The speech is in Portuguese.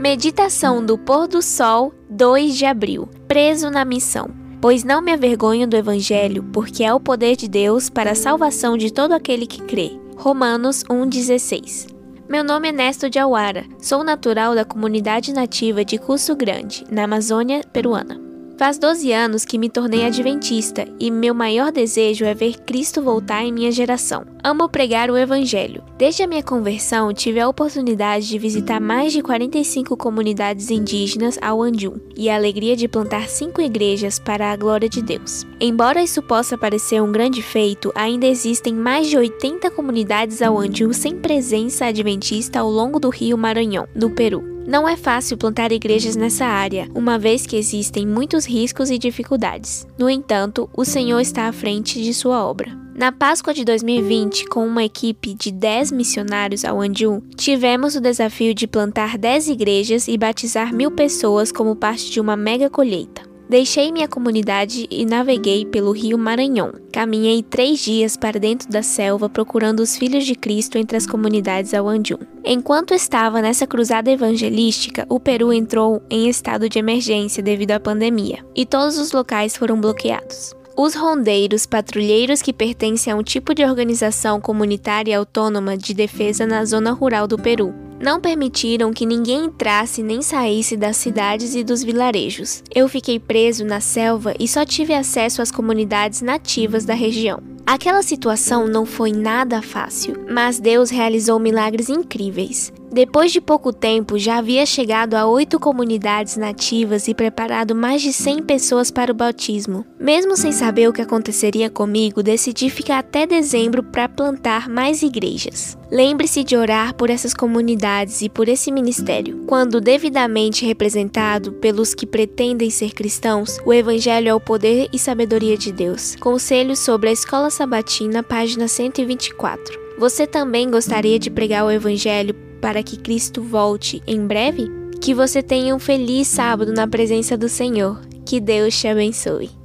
Meditação do pôr do sol, 2 de abril. Preso na missão. Pois não me avergonho do evangelho, porque é o poder de Deus para a salvação de todo aquele que crê. Romanos 1:16. Meu nome é Nesto de Awara. Sou natural da comunidade nativa de Cusso Grande, na Amazônia peruana. Faz 12 anos que me tornei adventista e meu maior desejo é ver Cristo voltar em minha geração. Amo pregar o Evangelho. Desde a minha conversão, tive a oportunidade de visitar mais de 45 comunidades indígenas ao Anjum e a alegria de plantar cinco igrejas para a glória de Deus. Embora isso possa parecer um grande feito, ainda existem mais de 80 comunidades ao Anjum sem presença adventista ao longo do rio Maranhão, no Peru. Não é fácil plantar igrejas nessa área, uma vez que existem muitos riscos e dificuldades. No entanto, o Senhor está à frente de sua obra. Na Páscoa de 2020, com uma equipe de 10 missionários ao Anju, tivemos o desafio de plantar 10 igrejas e batizar mil pessoas como parte de uma mega colheita. Deixei minha comunidade e naveguei pelo rio Maranhão. Caminhei três dias para dentro da selva procurando os filhos de Cristo entre as comunidades ao Anjum. Enquanto estava nessa cruzada evangelística, o Peru entrou em estado de emergência devido à pandemia e todos os locais foram bloqueados. Os rondeiros, patrulheiros que pertencem a um tipo de organização comunitária autônoma de defesa na zona rural do Peru, não permitiram que ninguém entrasse nem saísse das cidades e dos vilarejos. Eu fiquei preso na selva e só tive acesso às comunidades nativas da região. Aquela situação não foi nada fácil, mas Deus realizou milagres incríveis. Depois de pouco tempo, já havia chegado a oito comunidades nativas e preparado mais de 100 pessoas para o bautismo. Mesmo sem saber o que aconteceria comigo, decidi ficar até dezembro para plantar mais igrejas. Lembre-se de orar por essas comunidades e por esse ministério. Quando devidamente representado pelos que pretendem ser cristãos, o Evangelho é o poder e sabedoria de Deus. Conselhos sobre a Escola Sabatina, página 124. Você também gostaria de pregar o Evangelho para que Cristo volte em breve? Que você tenha um feliz sábado na presença do Senhor. Que Deus te abençoe.